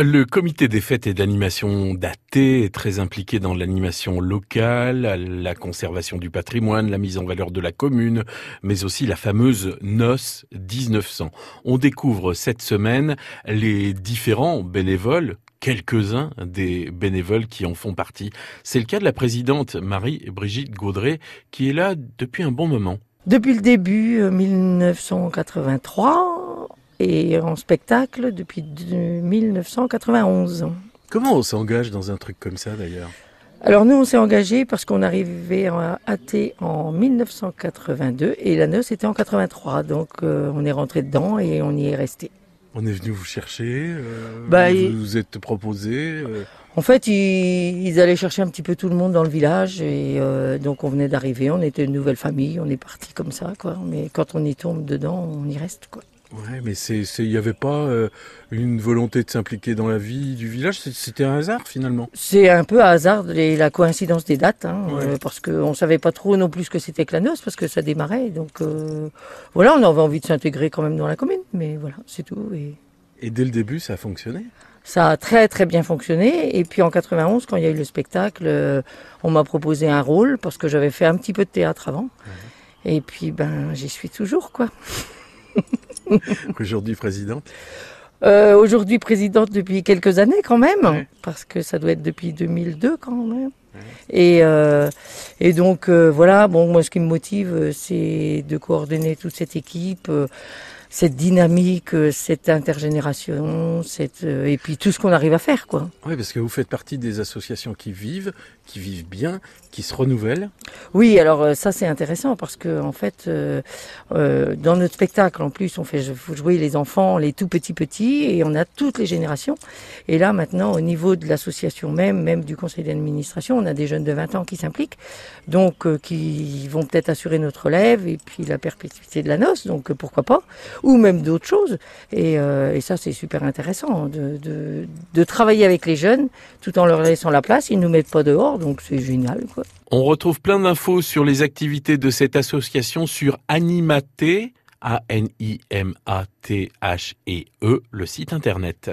Le comité des fêtes et d'animation d'AT est très impliqué dans l'animation locale, la conservation du patrimoine, la mise en valeur de la commune, mais aussi la fameuse noce 1900. On découvre cette semaine les différents bénévoles quelques-uns des bénévoles qui en font partie. C'est le cas de la présidente Marie-Brigitte Gaudret qui est là depuis un bon moment. Depuis le début 1983, et en spectacle depuis 1991. Comment on s'engage dans un truc comme ça d'ailleurs? Alors nous, on s'est engagé parce qu'on arrivait à AT en 1982 et la noce était en 83. Donc euh, on est rentré dedans et on y est resté. On est venu vous chercher, euh, bah, vous vous êtes proposé. Euh. En fait, ils, allaient chercher un petit peu tout le monde dans le village et donc on venait d'arriver, on était une nouvelle famille, on est parti comme ça quoi. Mais quand on y tombe dedans, on y reste quoi. Ouais, mais c'est, il n'y avait pas euh, une volonté de s'impliquer dans la vie du village? C'était un hasard finalement? C'est un peu un hasard la coïncidence des dates, hein, euh, parce qu'on savait pas trop non plus ce que c'était que la noce, parce que ça démarrait. Donc euh, voilà, on avait envie de s'intégrer quand même dans la commune, mais voilà, c'est tout. Et... et dès le début, ça a fonctionné? Ça a très très bien fonctionné. Et puis en 91, quand il y a eu le spectacle, on m'a proposé un rôle parce que j'avais fait un petit peu de théâtre avant. Et puis ben, j'y suis toujours quoi. Aujourd'hui présidente. Euh, Aujourd'hui présidente depuis quelques années quand même, parce que ça doit être depuis 2002 quand même. Et, euh, et donc euh, voilà, bon moi ce qui me motive c'est de coordonner toute cette équipe cette dynamique, euh, cette intergénération, cette euh, et puis tout ce qu'on arrive à faire, quoi. Oui, parce que vous faites partie des associations qui vivent, qui vivent bien, qui se renouvellent. Oui, alors euh, ça c'est intéressant parce que en fait, euh, dans notre spectacle, en plus, on fait jouer les enfants, les tout petits petits, et on a toutes les générations. Et là maintenant, au niveau de l'association même, même du conseil d'administration, on a des jeunes de 20 ans qui s'impliquent, donc qui vont peut-être assurer notre relève et puis la perpétuité de la noce. Donc pourquoi pas ou même d'autres choses. Et, euh, ça, c'est super intéressant de, de, travailler avec les jeunes tout en leur laissant la place. Ils nous mettent pas dehors, donc c'est génial. Quoi. On retrouve plein d'infos sur les activités de cette association sur Animaté, A-N-I-M-A-T-H-E-E, le site internet.